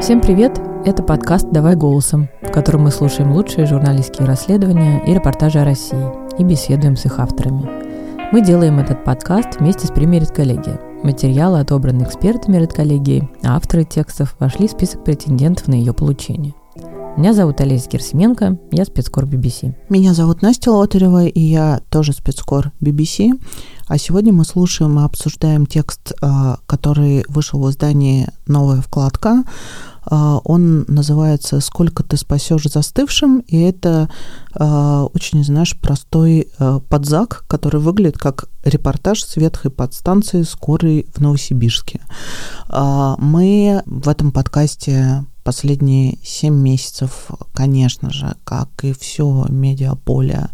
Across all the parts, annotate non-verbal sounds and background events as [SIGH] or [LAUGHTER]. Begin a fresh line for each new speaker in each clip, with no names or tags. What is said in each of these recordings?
Всем привет! Это подкаст «Давай голосом», в котором мы слушаем лучшие журналистские расследования и репортажи о России и беседуем с их авторами. Мы делаем этот подкаст вместе с премией «Редколлегия». Материалы отобраны экспертами «Редколлегии», а авторы текстов вошли в список претендентов на ее получение. Меня зовут Олеся Герсименко, я спецкор BBC.
Меня зовут Настя Лотарева, и я тоже спецкор BBC. А сегодня мы слушаем и обсуждаем текст, а, который вышел в издании «Новая вкладка», а, он называется «Сколько ты спасешь застывшим?» И это а, очень, знаешь, простой подзак, который выглядит как репортаж с ветхой подстанции скорой в Новосибирске. Мы в этом подкасте последние семь месяцев, конечно же, как и все медиаполе,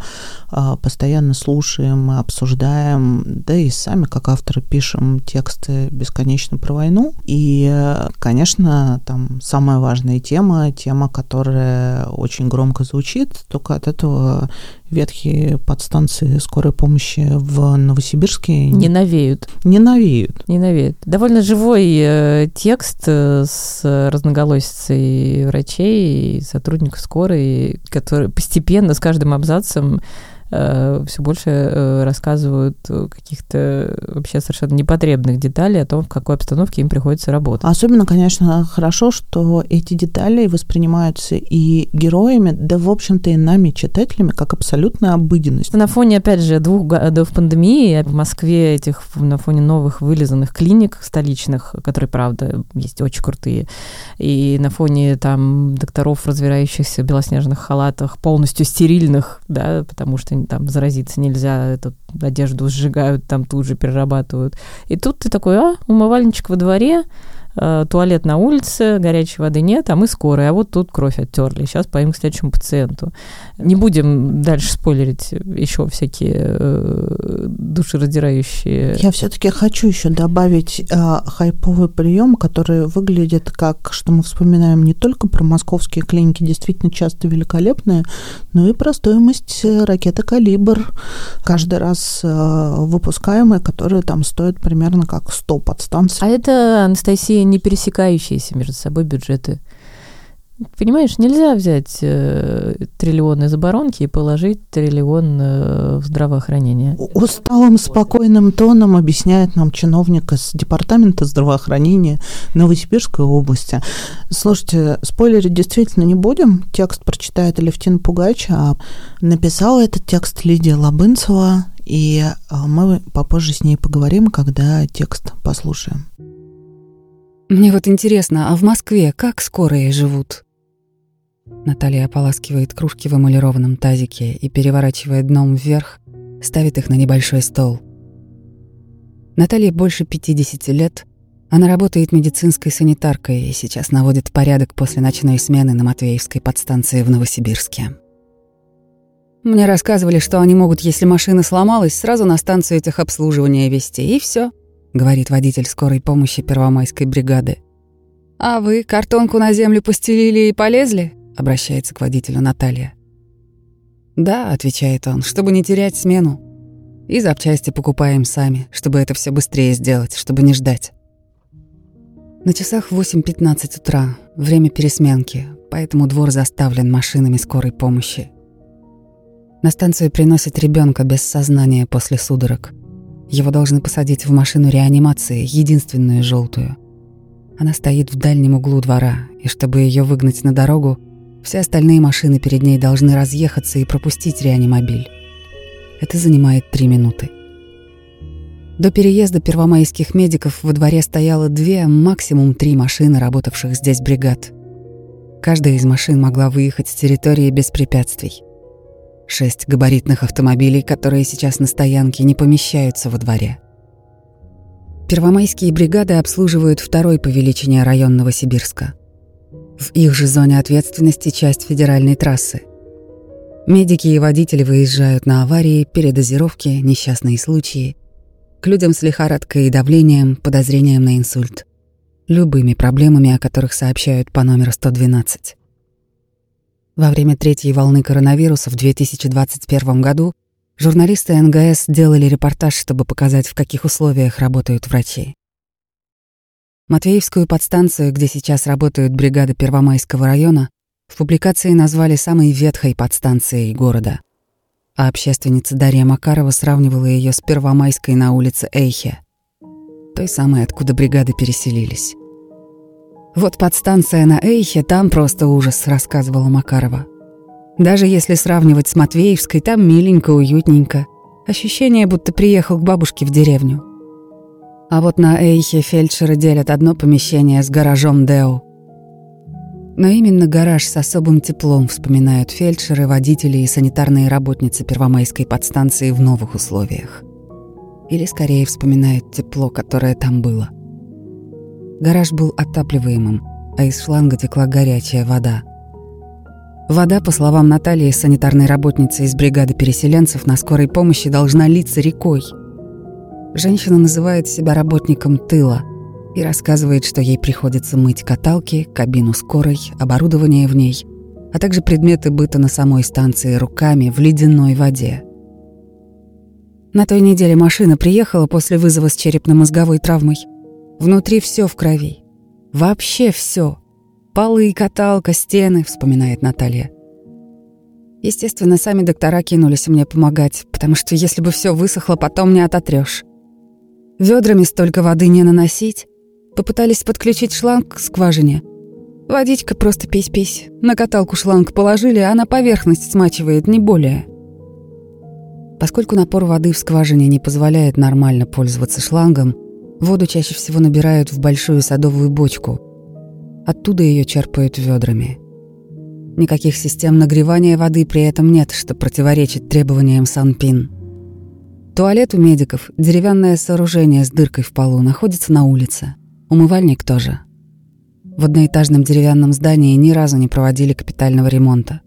постоянно слушаем, обсуждаем, да и сами, как авторы, пишем тексты бесконечно про войну. И, конечно, там самая важная тема, тема, которая очень громко звучит, только от этого ветхие подстанции скорой помощи в Новосибирске
не навеют.
Не навеют.
Не навеют. Довольно живой э, текст э, с разноголосицей врачей и сотрудников скорой, который постепенно с каждым абзацем Э, все больше э, рассказывают каких-то вообще совершенно непотребных деталей о том, в какой обстановке им приходится работать.
Особенно, конечно, хорошо, что эти детали воспринимаются и героями, да, в общем-то, и нами, читателями, как абсолютная обыденность.
На фоне, опять же, двух годов пандемии в Москве этих, на фоне новых вылизанных клиник столичных, которые, правда, есть очень крутые, и на фоне там докторов, развивающихся в белоснежных халатах, полностью стерильных, да, потому что там заразиться нельзя, эту одежду сжигают, там тут же перерабатывают. И тут ты такой, а, умывальничек во дворе, туалет на улице, горячей воды нет, а мы скорые, а вот тут кровь оттерли. Сейчас поим к следующему пациенту. Не будем дальше спойлерить еще всякие э, душераздирающие.
Я все-таки хочу еще добавить э, хайповый прием, который выглядит как, что мы вспоминаем не только про московские клиники, действительно часто великолепные, но и про стоимость ракеты «Калибр», каждый раз э, выпускаемая, которая там стоит примерно как 100 подстанций.
А это, Анастасия, не пересекающиеся между собой бюджеты. Понимаешь, нельзя взять э, триллион из оборонки и положить триллион э, в здравоохранение.
Усталым, спокойным тоном объясняет нам чиновник из Департамента здравоохранения Новосибирской области. Слушайте, спойлерить действительно не будем. Текст прочитает Алевтина Пугач, а написала этот текст Лидия Лобынцева, и э, мы попозже с ней поговорим, когда текст послушаем.
Мне вот интересно, а в Москве как скорые живут? Наталья ополаскивает кружки в эмалированном тазике и, переворачивая дном вверх, ставит их на небольшой стол. Наталье больше 50 лет. Она работает медицинской санитаркой и сейчас наводит порядок после ночной смены на Матвеевской подстанции в Новосибирске. Мне рассказывали, что они могут, если машина сломалась, сразу на станцию техобслуживания везти, и все. — говорит водитель скорой помощи Первомайской бригады. «А вы картонку на землю постелили и полезли?» — обращается к водителю Наталья. «Да», — отвечает он, — «чтобы не терять смену. И запчасти покупаем сами, чтобы это все быстрее сделать, чтобы не ждать». На часах 8.15 утра, время пересменки, поэтому двор заставлен машинами скорой помощи. На станцию приносят ребенка без сознания после судорог — его должны посадить в машину реанимации, единственную желтую. Она стоит в дальнем углу двора, и чтобы ее выгнать на дорогу, все остальные машины перед ней должны разъехаться и пропустить реанимобиль. Это занимает три минуты. До переезда первомайских медиков во дворе стояло две, максимум три машины, работавших здесь бригад. Каждая из машин могла выехать с территории без препятствий. Шесть габаритных автомобилей, которые сейчас на стоянке, не помещаются во дворе. Первомайские бригады обслуживают второй по величине район Новосибирска. В их же зоне ответственности часть федеральной трассы. Медики и водители выезжают на аварии, передозировки, несчастные случаи, к людям с лихорадкой и давлением, подозрением на инсульт, любыми проблемами, о которых сообщают по номеру 112. Во время третьей волны коронавируса в 2021 году журналисты НГС делали репортаж, чтобы показать, в каких условиях работают врачи. Матвеевскую подстанцию, где сейчас работают бригады Первомайского района, в публикации назвали самой ветхой подстанцией города. А общественница Дарья Макарова сравнивала ее с Первомайской на улице Эйхе, той самой, откуда бригады переселились. «Вот подстанция на Эйхе, там просто ужас», — рассказывала Макарова. «Даже если сравнивать с Матвеевской, там миленько, уютненько. Ощущение, будто приехал к бабушке в деревню. А вот на Эйхе фельдшеры делят одно помещение с гаражом Део. Но именно гараж с особым теплом вспоминают фельдшеры, водители и санитарные работницы Первомайской подстанции в новых условиях. Или скорее вспоминают тепло, которое там было. Гараж был отапливаемым, а из шланга текла горячая вода. Вода, по словам Натальи, санитарной работницы из бригады переселенцев, на скорой помощи должна литься рекой – Женщина называет себя работником тыла и рассказывает, что ей приходится мыть каталки, кабину скорой, оборудование в ней, а также предметы быта на самой станции руками в ледяной воде. На той неделе машина приехала после вызова с черепно-мозговой травмой. Внутри все в крови. Вообще все. Полы, каталка, стены, вспоминает Наталья. Естественно, сами доктора кинулись мне помогать, потому что если бы все высохло, потом не ототрешь. Ведрами столько воды не наносить. Попытались подключить шланг к скважине. Водичка просто пись-пись. На каталку шланг положили, а на поверхность смачивает, не более. Поскольку напор воды в скважине не позволяет нормально пользоваться шлангом, воду чаще всего набирают в большую садовую бочку. Оттуда ее черпают ведрами. Никаких систем нагревания воды при этом нет, что противоречит требованиям Санпин. Туалет у медиков, деревянное сооружение с дыркой в полу, находится на улице. Умывальник тоже. В одноэтажном деревянном здании ни разу не проводили капитального ремонта.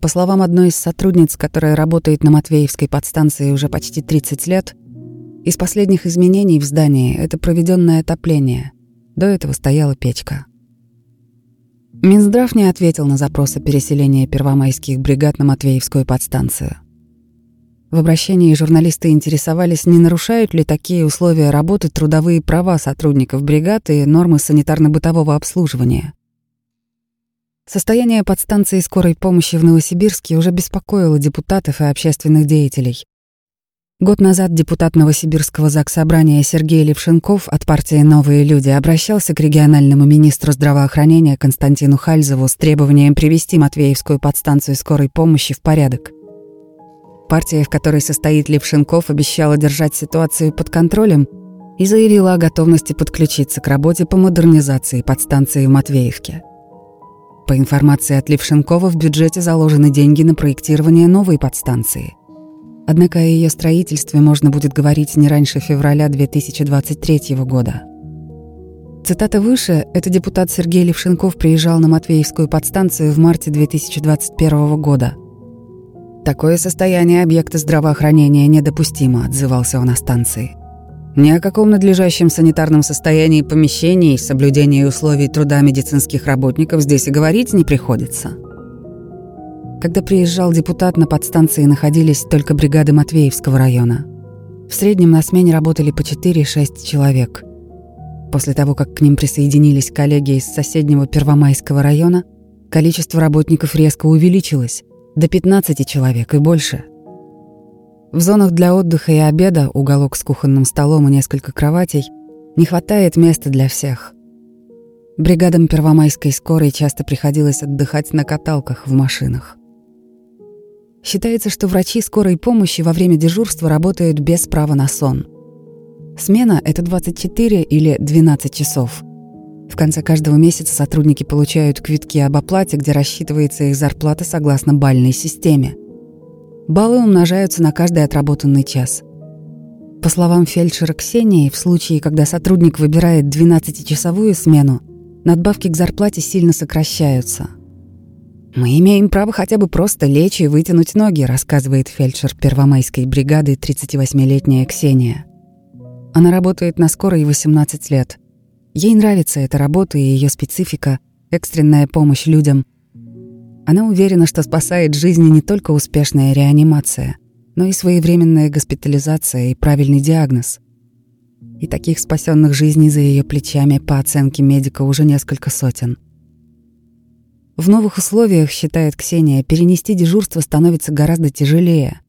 По словам одной из сотрудниц, которая работает на Матвеевской подстанции уже почти 30 лет, из последних изменений в здании — это проведенное отопление. До этого стояла печка. Минздрав не ответил на запросы переселения первомайских бригад на Матвеевскую подстанцию — в обращении журналисты интересовались, не нарушают ли такие условия работы трудовые права сотрудников бригад и нормы санитарно-бытового обслуживания. Состояние подстанции скорой помощи в Новосибирске уже беспокоило депутатов и общественных деятелей. Год назад депутат Новосибирского заксобрания Сергей Левшенков от партии «Новые люди» обращался к региональному министру здравоохранения Константину Хальзову с требованием привести Матвеевскую подстанцию скорой помощи в порядок. Партия, в которой состоит Левшенков, обещала держать ситуацию под контролем и заявила о готовности подключиться к работе по модернизации подстанции в Матвеевке. По информации от Левшенкова, в бюджете заложены деньги на проектирование новой подстанции. Однако о ее строительстве можно будет говорить не раньше февраля 2023 года. Цитата выше – это депутат Сергей Левшенков приезжал на Матвеевскую подстанцию в марте 2021 года – Такое состояние объекта здравоохранения недопустимо, отзывался он о станции. Ни о каком надлежащем санитарном состоянии помещений соблюдении условий труда медицинских работников здесь и говорить не приходится. Когда приезжал депутат, на подстанции находились только бригады Матвеевского района. В среднем на смене работали по 4-6 человек. После того, как к ним присоединились коллеги из соседнего Первомайского района, количество работников резко увеличилось до 15 человек и больше. В зонах для отдыха и обеда, уголок с кухонным столом и несколько кроватей, не хватает места для всех. Бригадам Первомайской скорой часто приходилось отдыхать на каталках в машинах. Считается, что врачи скорой помощи во время дежурства работают без права на сон. Смена — это 24 или 12 часов — в конце каждого месяца сотрудники получают квитки об оплате, где рассчитывается их зарплата согласно бальной системе. Баллы умножаются на каждый отработанный час. По словам фельдшера Ксении, в случае, когда сотрудник выбирает 12-часовую смену, надбавки к зарплате сильно сокращаются. «Мы имеем право хотя бы просто лечь и вытянуть ноги», рассказывает фельдшер Первомайской бригады 38-летняя Ксения. Она работает на скорой 18 лет – Ей нравится эта работа и ее специфика, экстренная помощь людям. Она уверена, что спасает жизни не только успешная реанимация, но и своевременная госпитализация и правильный диагноз. И таких спасенных жизней за ее плечами, по оценке медика, уже несколько сотен. В новых условиях, считает Ксения, перенести дежурство становится гораздо тяжелее.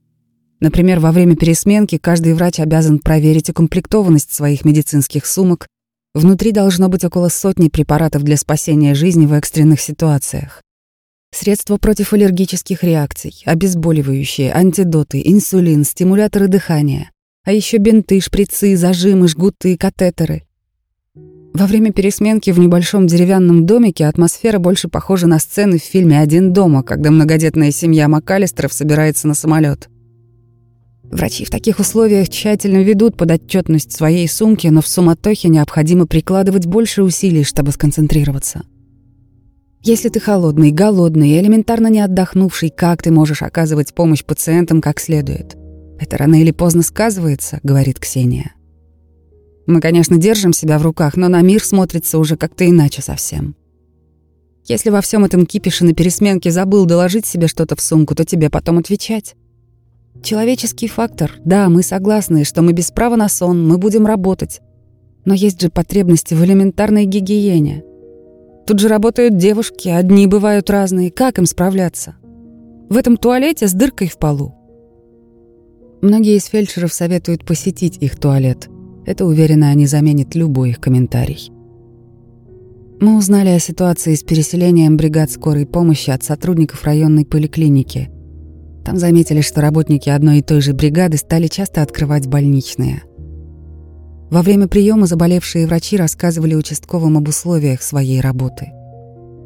Например, во время пересменки каждый врач обязан проверить укомплектованность своих медицинских сумок. Внутри должно быть около сотни препаратов для спасения жизни в экстренных ситуациях. Средства против аллергических реакций, обезболивающие, антидоты, инсулин, стимуляторы дыхания, а еще бинты, шприцы, зажимы, жгуты, катетеры. Во время пересменки в небольшом деревянном домике атмосфера больше похожа на сцены в фильме «Один дома», когда многодетная семья МакАлистеров собирается на самолет. Врачи в таких условиях тщательно ведут подотчетность своей сумки, но в суматохе необходимо прикладывать больше усилий, чтобы сконцентрироваться. Если ты холодный, голодный и элементарно не отдохнувший, как ты можешь оказывать помощь пациентам как следует? Это рано или поздно сказывается, говорит Ксения. Мы, конечно, держим себя в руках, но на мир смотрится уже как-то иначе совсем. Если во всем этом кипише на пересменке забыл доложить себе что-то в сумку, то тебе потом отвечать. Человеческий фактор. Да, мы согласны, что мы без права на сон, мы будем работать. Но есть же потребности в элементарной гигиене. Тут же работают девушки, одни бывают разные. Как им справляться? В этом туалете с дыркой в полу. Многие из фельдшеров советуют посетить их туалет. Это, уверенно, они заменит любой их комментарий. Мы узнали о ситуации с переселением бригад скорой помощи от сотрудников районной поликлиники. Там заметили, что работники одной и той же бригады стали часто открывать больничные. Во время приема заболевшие врачи рассказывали участковым об условиях своей работы.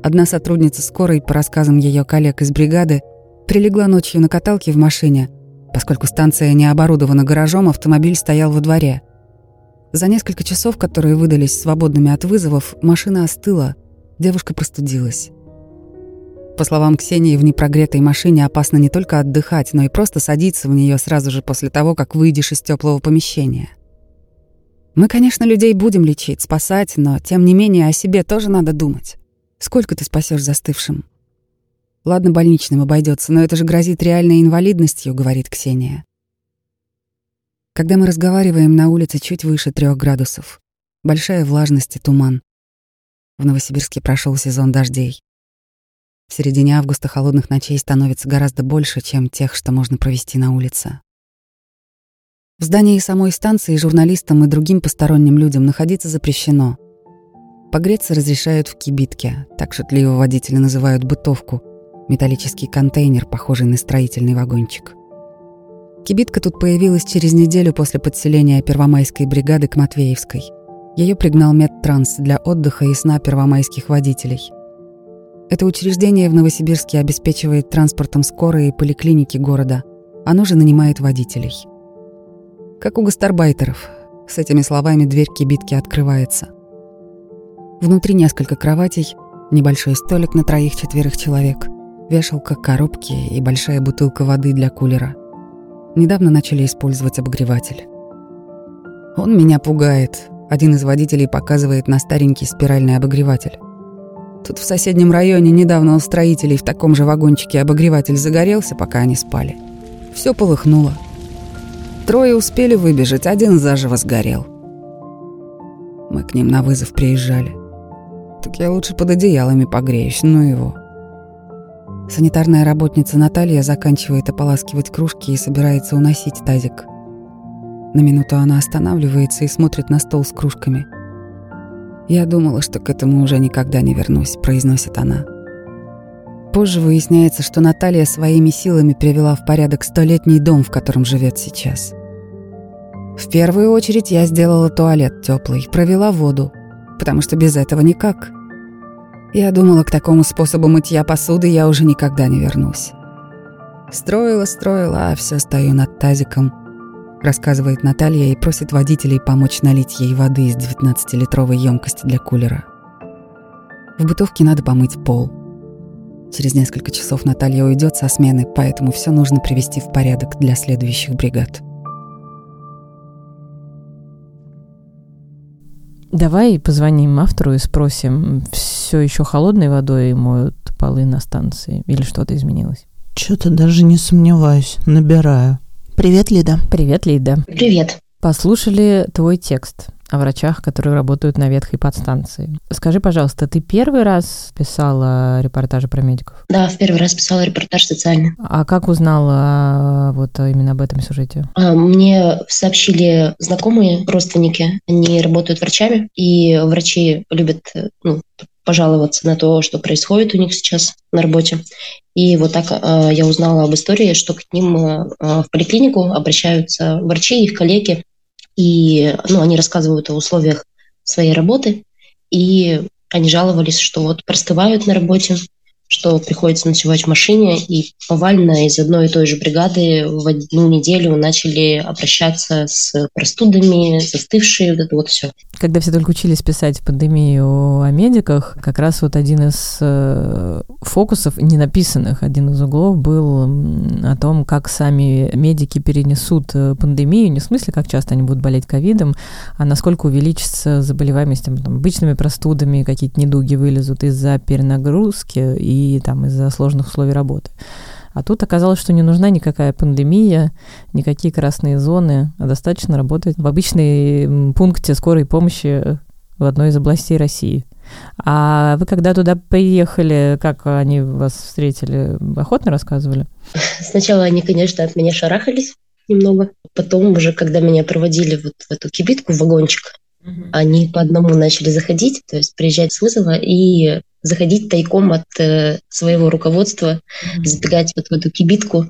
Одна сотрудница скорой, по рассказам ее коллег из бригады, прилегла ночью на каталке в машине. Поскольку станция не оборудована гаражом, автомобиль стоял во дворе. За несколько часов, которые выдались свободными от вызовов, машина остыла, девушка простудилась. По словам Ксении, в непрогретой машине опасно не только отдыхать, но и просто садиться в нее сразу же после того, как выйдешь из теплого помещения. Мы, конечно, людей будем лечить, спасать, но тем не менее о себе тоже надо думать. Сколько ты спасешь застывшим? Ладно, больничным обойдется, но это же грозит реальной инвалидностью, говорит Ксения. Когда мы разговариваем на улице чуть выше трех градусов, большая влажность и туман. В Новосибирске прошел сезон дождей. В середине августа холодных ночей становится гораздо больше, чем тех, что можно провести на улице. В здании самой станции журналистам и другим посторонним людям находиться запрещено. Погреться разрешают в кибитке, так шутливо водители называют бытовку, металлический контейнер, похожий на строительный вагончик. Кибитка тут появилась через неделю после подселения Первомайской бригады к Матвеевской. Ее пригнал медтранс для отдыха и сна первомайских водителей. Это учреждение в Новосибирске обеспечивает транспортом скорой и поликлиники города. Оно же нанимает водителей – как у гастарбайтеров. С этими словами дверь кибитки открывается. Внутри несколько кроватей, небольшой столик на троих-четверых человек, вешалка, коробки и большая бутылка воды для кулера. Недавно начали использовать обогреватель. Он меня пугает. Один из водителей показывает на старенький спиральный обогреватель. Тут в соседнем районе недавно у строителей в таком же вагончике обогреватель загорелся, пока они спали. Все полыхнуло. Трое успели выбежать, один заживо сгорел. Мы к ним на вызов приезжали. Так я лучше под одеялами погреюсь, ну его. Санитарная работница Наталья заканчивает ополаскивать кружки и собирается уносить тазик. На минуту она останавливается и смотрит на стол с кружками. «Я думала, что к этому уже никогда не вернусь», — произносит она. Позже выясняется, что Наталья своими силами привела в порядок столетний дом, в котором живет сейчас. В первую очередь я сделала туалет теплый, провела воду, потому что без этого никак. Я думала, к такому способу мытья посуды я уже никогда не вернусь. Строила, строила, а все стою над тазиком, рассказывает Наталья и просит водителей помочь налить ей воды из 19-литровой емкости для кулера. В бытовке надо помыть пол – Через несколько часов Наталья уйдет со смены, поэтому все нужно привести в порядок для следующих бригад.
Давай позвоним автору и спросим, все еще холодной водой моют полы на станции или что-то изменилось?
Что-то даже не сомневаюсь, набираю. Привет, Лида.
Привет, Лида.
Привет.
Послушали твой текст о врачах, которые работают на ветхой подстанции. Скажи, пожалуйста, ты первый раз писала репортажи про медиков?
Да, в первый раз писала репортаж социальный.
А как узнала вот именно об этом сюжете?
А, мне сообщили знакомые, родственники. Они работают врачами, и врачи любят ну, пожаловаться на то, что происходит у них сейчас на работе. И вот так э, я узнала об истории, что к ним э, в поликлинику обращаются врачи, их коллеги, и ну, они рассказывают о условиях своей работы, и они жаловались, что вот простывают на работе, что приходится ночевать в машине, и повально из одной и той же бригады в одну неделю начали обращаться с простудами, застывшие, вот это вот все.
Когда все только учились писать в пандемию о медиках, как раз вот один из э, фокусов, не написанных, один из углов был о том, как сами медики перенесут э, пандемию, не в смысле, как часто они будут болеть ковидом, а насколько увеличится заболеваемость там, обычными простудами, какие-то недуги вылезут из-за перенагрузки и и там из-за сложных условий работы. А тут оказалось, что не нужна никакая пандемия, никакие красные зоны, а достаточно работать в обычной пункте скорой помощи в одной из областей России. А вы когда туда приехали, как они вас встретили, охотно рассказывали?
Сначала они, конечно, от меня шарахались немного. Потом уже, когда меня проводили вот в эту кибитку, в вагончик, угу. они по одному начали заходить, то есть приезжать с вызова и заходить тайком от э, своего руководства, mm-hmm. забегать вот в эту кибитку,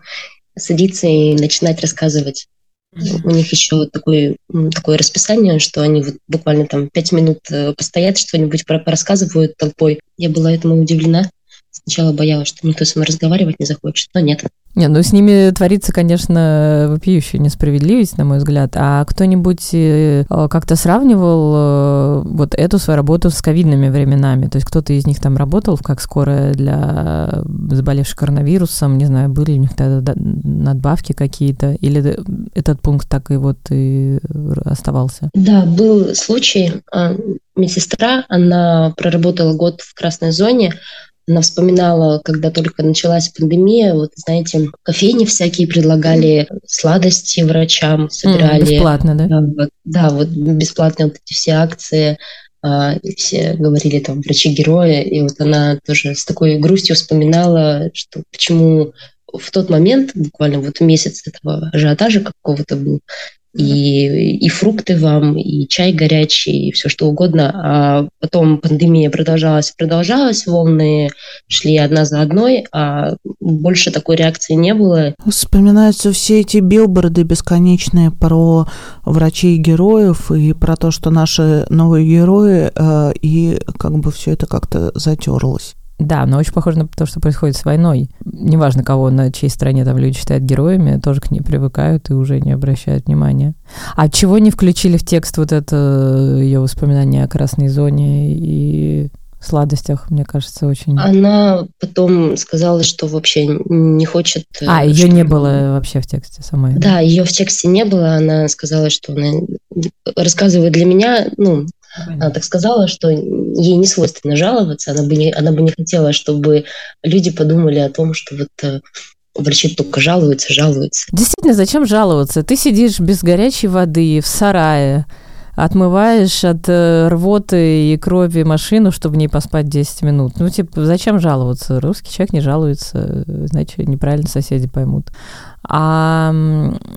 садиться и начинать рассказывать. Mm-hmm. У них еще такое, такое расписание, что они вот буквально там пять минут э, постоят, что-нибудь рассказывают толпой. Я была этому удивлена. Сначала боялась, что никто со мной разговаривать не захочет, но нет.
Не, ну с ними творится, конечно, вопиющая несправедливость, на мой взгляд. А кто-нибудь э, как-то сравнивал э, вот эту свою работу с ковидными временами? То есть кто-то из них там работал как скорая для заболевших коронавирусом, не знаю, были у них тогда надбавки какие-то? Или этот пункт так и вот и оставался?
Да, был случай. А, медсестра, она проработала год в красной зоне, она вспоминала, когда только началась пандемия, вот, знаете, кофейни всякие предлагали, сладости врачам собирали.
Mm, бесплатно, да?
Да, да, вот бесплатные вот эти все акции. А, все говорили там врачи-герои, и вот она тоже с такой грустью вспоминала, что почему в тот момент, буквально вот месяц этого ажиотажа какого-то был, и, и фрукты вам, и чай горячий, и все что угодно. А потом пандемия продолжалась, продолжалась, волны шли одна за одной, а больше такой реакции не было.
Вспоминаются все эти билборды бесконечные про врачей и героев, и про то, что наши новые герои, э, и как бы все это как-то затерлось.
Да, но очень похоже на то, что происходит с войной. Неважно, кого на чьей стороне там люди считают героями, тоже к ней привыкают и уже не обращают внимания. А чего не включили в текст вот это ее воспоминание о красной зоне и сладостях, мне кажется, очень...
Она потом сказала, что вообще не хочет...
Э, а, ее не было вообще в тексте самой?
Да, ее в тексте не было. Она сказала, что она рассказывает для меня, ну, она так сказала, что ей не свойственно жаловаться, она бы не, она бы не хотела, чтобы люди подумали о том, что вот э, врачи только жалуются, жалуются.
Действительно, зачем жаловаться? Ты сидишь без горячей воды в сарае, отмываешь от э, рвоты и крови машину, чтобы в ней поспать 10 минут. Ну, типа, зачем жаловаться? Русский человек не жалуется, значит, неправильно соседи поймут. А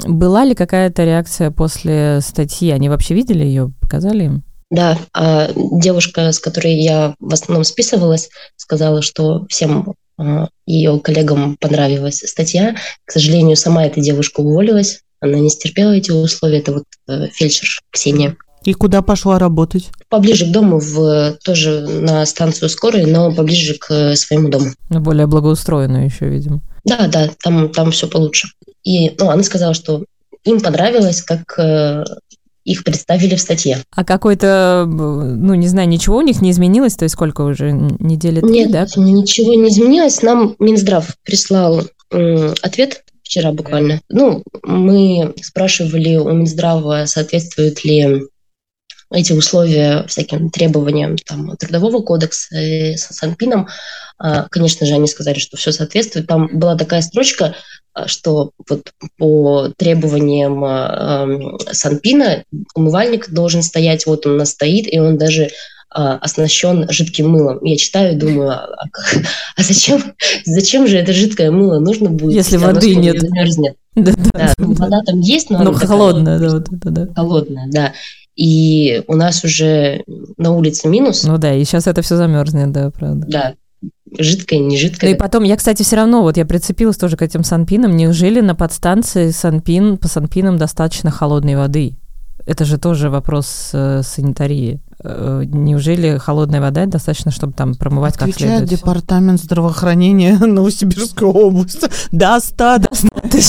была ли какая-то реакция после статьи? Они вообще видели ее, показали им?
Да, а девушка, с которой я в основном списывалась, сказала, что всем а, ее коллегам понравилась статья. К сожалению, сама эта девушка уволилась, она не стерпела эти условия. Это вот э, фельдшер Ксения.
И куда пошла работать?
Поближе к дому, в, тоже на станцию скорой, но поближе к своему дому.
На более благоустроенную еще, видимо.
Да, да, там, там все получше. И ну, она сказала, что им понравилось, как э, их представили в статье.
А какой-то, ну, не знаю, ничего у них не изменилось? То есть сколько уже? Недели три,
Нет, да? ничего не изменилось. Нам Минздрав прислал э, ответ вчера буквально. Ну, мы спрашивали у Минздрава, соответствует ли эти условия всяким требованиям там, Трудового кодекса и с Санпином, конечно же, они сказали, что все соответствует. Там была такая строчка, а, что вот по требованиям а, Санпина умывальник должен стоять, вот он у нас стоит, и он даже оснащен жидким мылом. Я читаю и думаю, а, а зачем, зачем же это жидкое мыло нужно будет,
если, воды нет? Замерзнет? [LAUGHS]
Да, да, да, ну, вода там есть, но,
но холодная, такая, да, вот это, да.
Холодная, да. И у нас уже на улице минус.
Ну да, и сейчас это все замерзнет, да, правда.
Да, жидкое, не жидкое.
Ну и потом, я, кстати, все равно, вот я прицепилась тоже к этим санпинам. Неужели на подстанции санпин, по санпинам достаточно холодной воды? Это же тоже вопрос э, санитарии. Э, неужели холодная вода достаточно, чтобы там промывать
Отвечает
как следует?
департамент здравоохранения [LAUGHS] Новосибирской области. Достаточно.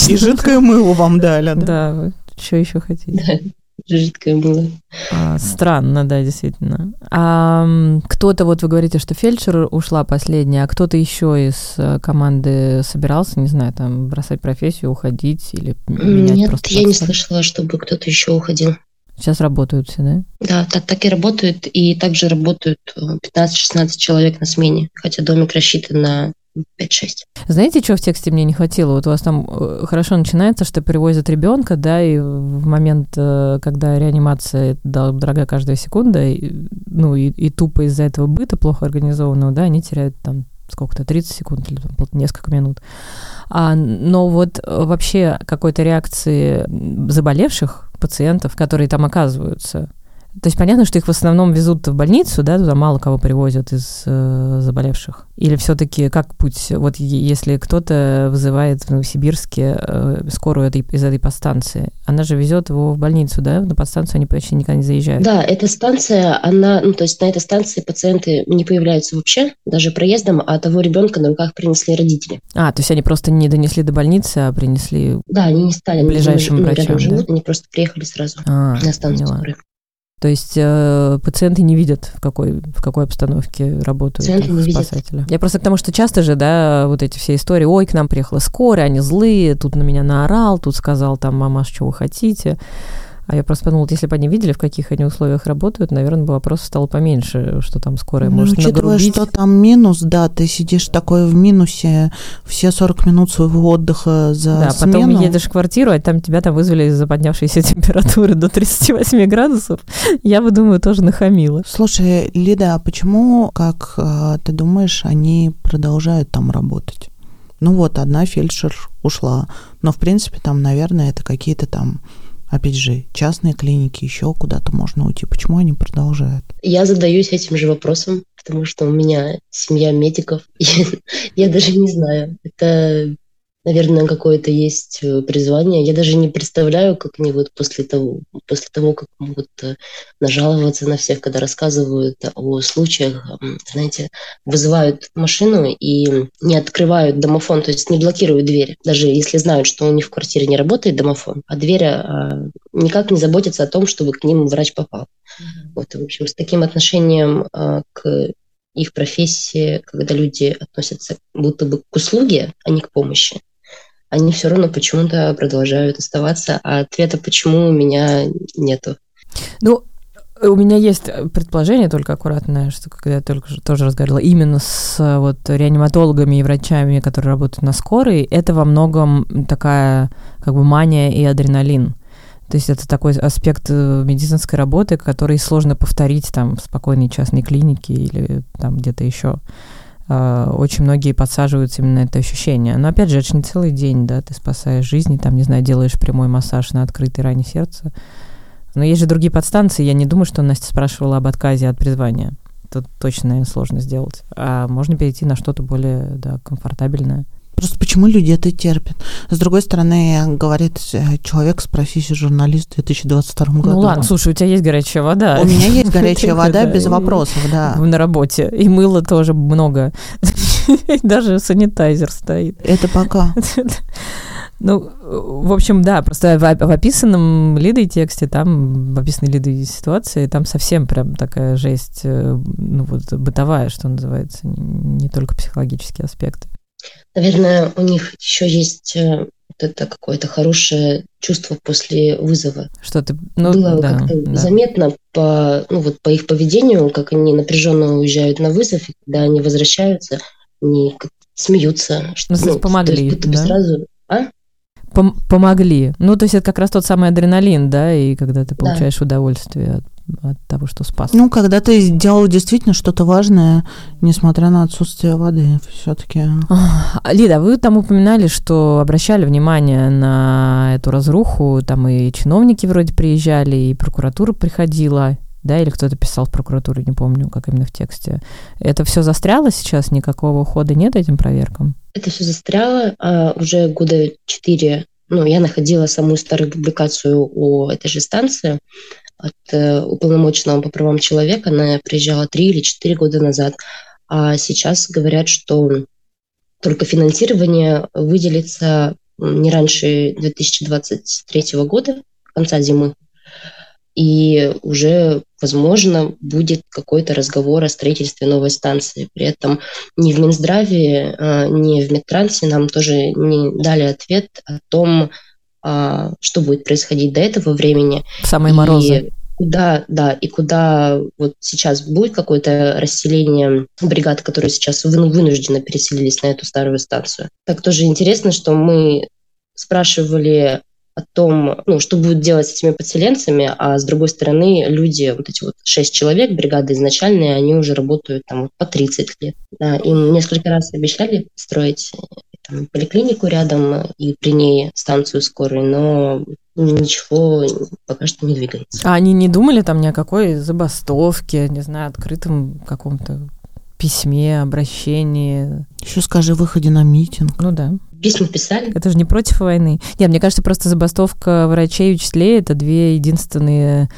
И жидкое мыло вам дали.
Да, да что еще хотите?
Жидкое было.
А, странно, да, действительно. А кто-то, вот вы говорите, что фельдшер ушла последняя, а кто-то еще из э, команды собирался, не знаю, там, бросать профессию, уходить или менять
Нет,
просто
я не слышала, чтобы кто-то еще уходил.
Сейчас работают все, да?
Да, так, так и работают. И также работают 15-16 человек на смене, хотя домик рассчитан на 5-6.
Знаете, что в тексте мне не хватило? Вот у вас там э, хорошо начинается, что привозят ребенка, да, и в момент, э, когда реанимация дорога каждая секунда, и, ну и, и тупо из-за этого быта плохо организованного, да, они теряют там сколько-то, 30 секунд или там, несколько минут. А, но вот э, вообще какой-то реакции заболевших пациентов, которые там оказываются, то есть понятно, что их в основном везут в больницу, да, туда мало кого привозят из э, заболевших. Или все-таки как путь? Вот если кто-то вызывает в Новосибирске э, скорую этой, из этой подстанции, она же везет его в больницу, да? На подстанцию они почти никогда не заезжают.
Да, эта станция, она, ну то есть на этой станции пациенты не появляются вообще, даже проездом, а того ребенка на руках принесли родители.
А, то есть они просто не донесли до больницы, а принесли.
Да, они не стали
ближайшим врачам.
Живут, да? Они просто приехали сразу а, на станцию. Поняла.
То есть э, пациенты не видят, в какой, в какой обстановке работают не спасатели. Видят. Я просто к тому, что часто же, да, вот эти все истории, ой, к нам приехала скорая, они злые, тут на меня наорал, тут сказал там, мама, что вы хотите. А я просто подумала, если бы они видели, в каких они условиях работают, наверное, бы вопросов стало поменьше, что там скорая ну, может учитывая, нагрубить.
что там минус, да, ты сидишь такой в минусе все 40 минут своего отдыха за
Да,
смену.
потом едешь в квартиру, а там тебя там вызвали из-за поднявшейся [LAUGHS] температуры до 38 градусов. Я бы, думаю, тоже нахамила.
Слушай, Лида, а почему, как а, ты думаешь, они продолжают там работать? Ну вот, одна фельдшер ушла, но, в принципе, там, наверное, это какие-то там Опять же, частные клиники, еще куда-то можно уйти. Почему они продолжают?
Я задаюсь этим же вопросом, потому что у меня семья медиков. [LAUGHS] Я даже не знаю. Это наверное, какое-то есть э, призвание. Я даже не представляю, как они вот после того, после того, как могут э, нажаловаться на всех, когда рассказывают о случаях, знаете, вызывают машину и не открывают домофон, то есть не блокируют дверь, даже если знают, что у них в квартире не работает домофон, а дверь а, никак не заботится о том, чтобы к ним врач попал. Mm-hmm. Вот, в общем, с таким отношением а, к их профессии, когда люди относятся будто бы к услуге, а не к помощи, они все равно почему-то продолжают оставаться, а ответа почему у меня нету.
Ну, у меня есть предположение только аккуратное, что когда я только тоже разговаривала именно с вот реаниматологами и врачами, которые работают на скорой, это во многом такая как бы мания и адреналин. То есть это такой аспект э, медицинской работы, который сложно повторить там в спокойной частной клинике или там где-то еще. А, очень многие подсаживаются именно это ощущение. Но опять же, это же не целый день, да, ты спасаешь жизни, там, не знаю, делаешь прямой массаж на открытой ране сердца. Но есть же другие подстанции, я не думаю, что Настя спрашивала об отказе от призвания. Тут точно, наверное, сложно сделать. А можно перейти на что-то более да, комфортабельное.
Просто почему люди это терпят? С другой стороны, говорит э, человек с профессией журналист в 2022 году.
Ну ладно, слушай, у тебя есть горячая вода.
У меня есть [LAUGHS] горячая вода без вопросов, да.
На работе. И мыла тоже много. [LAUGHS] Даже санитайзер стоит.
Это пока. [LAUGHS]
Ну, в общем, да, просто в, в описанном Лидой тексте, там, в описанной Лидой ситуации, там совсем прям такая жесть, э, ну вот, бытовая, что называется, не только психологические аспекты.
Наверное, у них еще есть э, вот это какое-то хорошее чувство после вызова.
Что ты, ну,
Было
да,
как-то
да.
заметно по, ну, вот по их поведению, как они напряженно уезжают на вызов, и когда они возвращаются, они смеются. Что,
Ну, есть помогли,
есть
да?
сразу... А?
Пом- помогли. Ну, то есть это как раз тот самый адреналин, да, и когда ты
Да.
получаешь удовольствие от, от того, что спас.
Ну, когда ты сделал действительно что-то важное, несмотря на отсутствие воды, все-таки.
Лида, вы там упоминали, что обращали внимание на эту разруху, там и чиновники вроде приезжали, и прокуратура приходила, да, или кто-то писал в прокуратуру, не помню, как именно в тексте. Это все застряло сейчас, никакого хода нет этим проверкам?
Это все застряло а уже года четыре. Ну, я находила самую старую публикацию о этой же станции от э, уполномоченного по правам человека. Она приезжала три или четыре года назад. А сейчас говорят, что только финансирование выделится не раньше 2023 года, конца зимы. И уже, возможно, будет какой-то разговор о строительстве новой станции. При этом ни в Минздраве, а, ни в Медтрансе нам тоже не дали ответ о том, что будет происходить до этого времени.
Самые
И
морозы.
Куда, да, и куда вот сейчас будет какое-то расселение бригад, которые сейчас вы- вынужденно переселились на эту старую станцию. Так тоже интересно, что мы спрашивали о том, ну, что будет делать с этими подселенцами, а с другой стороны, люди, вот эти вот шесть человек, бригады изначальные, они уже работают там по 30 лет. Да, им несколько раз обещали строить э, там, поликлинику рядом и при ней станцию скорой, но ничего пока что не двигается.
А они не думали там ни о какой забастовке, не знаю, открытом каком-то письме, обращении?
Еще скажи, выходе на митинг.
Ну да.
Письма писали.
Это же не против войны. Нет, мне кажется, просто забастовка врачей и учителей — это две единственные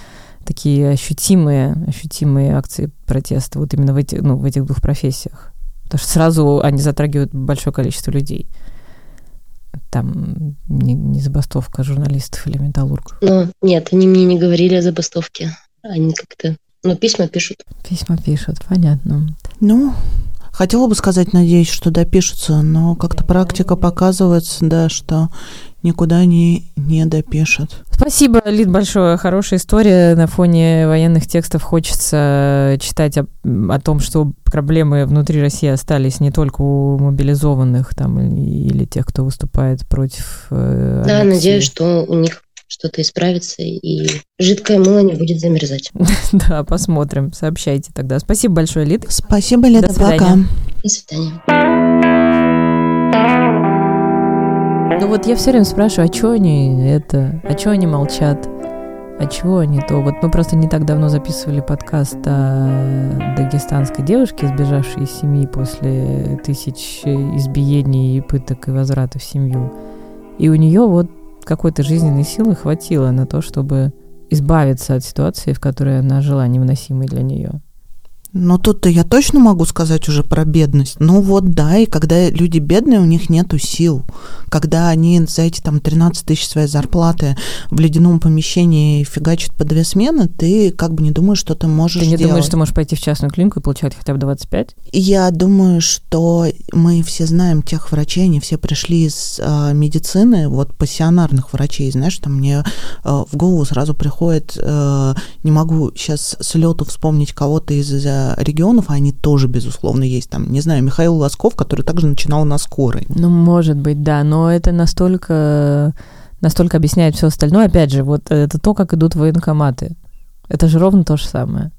такие ощутимые, ощутимые акции протеста вот именно в, эти, ну, в этих двух профессиях. Потому что сразу они затрагивают большое количество людей. Там не, не забастовка журналистов или металлургов.
Но нет, они мне не говорили о забастовке. Они как-то... Ну, письма пишут.
Письма пишут, понятно.
Ну, хотела бы сказать, надеюсь, что допишутся, но как-то практика показывает, да, что никуда они не допишут.
Спасибо, Лид, большое. Хорошая история. На фоне военных текстов хочется читать о, о том, что проблемы внутри России остались не только у мобилизованных там или тех, кто выступает против. Э,
Да, надеюсь, что у них что-то исправится, и жидкое мыло не будет замерзать. [LAUGHS]
Да, посмотрим. Сообщайте тогда. Спасибо большое, Лид.
Спасибо, Леда,
До свидания.
пока.
До свидания.
Ну вот я все время спрашиваю, а что они это, а что они молчат, а чего они то. Вот мы просто не так давно записывали подкаст о дагестанской девушке, сбежавшей из семьи после тысяч избиений и пыток и возврата в семью. И у нее вот какой-то жизненной силы хватило на то, чтобы избавиться от ситуации, в которой она жила невыносимой для нее.
Но тут-то я точно могу сказать уже про бедность. Ну вот да, и когда люди бедные, у них нету сил. Когда они за эти там 13 тысяч своей зарплаты в ледяном помещении фигачат по две смены, ты как бы не думаешь, что ты можешь
Ты не
делать.
думаешь, что можешь пойти в частную клинику и получать хотя бы 25?
Я думаю, что мы все знаем тех врачей, они все пришли из э, медицины, вот пассионарных врачей, знаешь, там мне э, в голову сразу приходит, э, не могу сейчас с лету вспомнить кого-то из э, регионов, а они тоже, безусловно, есть там, не знаю, Михаил Лосков, который также начинал на скорой.
Ну, может быть, да, но это настолько, настолько объясняет все остальное. Опять же, вот это то, как идут военкоматы. Это же ровно то же самое.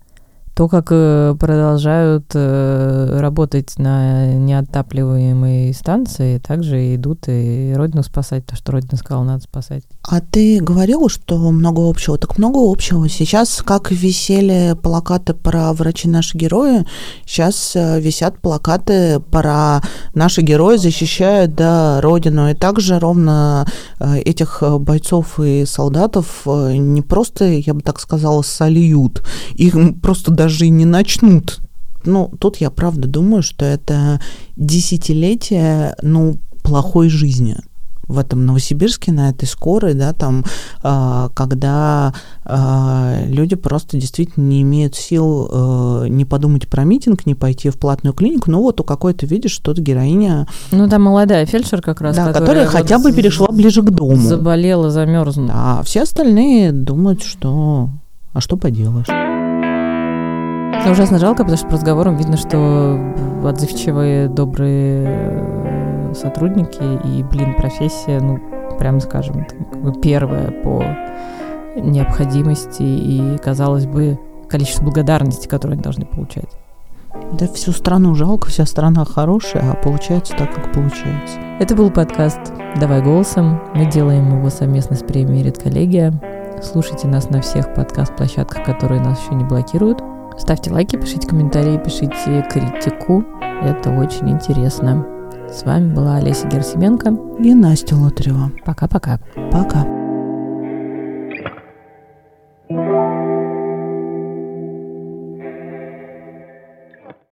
То, как э, продолжают э, работать на неотапливаемой станции, также идут и Родину спасать, то, что Родина сказала, надо спасать.
А ты говорила, что много общего? Так много общего. Сейчас, как висели плакаты про врачи наши герои, сейчас э, висят плакаты про наши герои защищают да, Родину. И также ровно этих бойцов и солдатов не просто, я бы так сказала, сольют, их просто даже и не начнут. Ну, тут я правда думаю, что это десятилетие, ну, плохой жизни в этом Новосибирске, на этой скорой, да, там, э, когда э, люди просто действительно не имеют сил э, не подумать про митинг, не пойти в платную клинику, ну вот у какой-то видишь, что-то героиня...
Ну, там молодая фельдшер как раз,
да,
которая,
которая
вот
хотя бы перешла ближе к дому.
Заболела, замерзла.
А все остальные думают, что... А что поделаешь?
Это ужасно жалко, потому что по разговорам видно, что отзывчивые, добрые э, сотрудники и, блин, профессия, ну, прям скажем, как бы первая по необходимости и, казалось бы, количество благодарности, которое они должны получать.
Да всю страну жалко, вся страна хорошая, а получается так, как получается.
Это был подкаст «Давай голосом». Мы делаем его совместно с премией «Редколлегия». Слушайте нас на всех подкаст-площадках, которые нас еще не блокируют. Ставьте лайки, пишите комментарии, пишите критику. Это очень интересно. С вами была Олеся Герсименко
и Настя Лотарева.
Пока-пока.
Пока. -пока. Пока.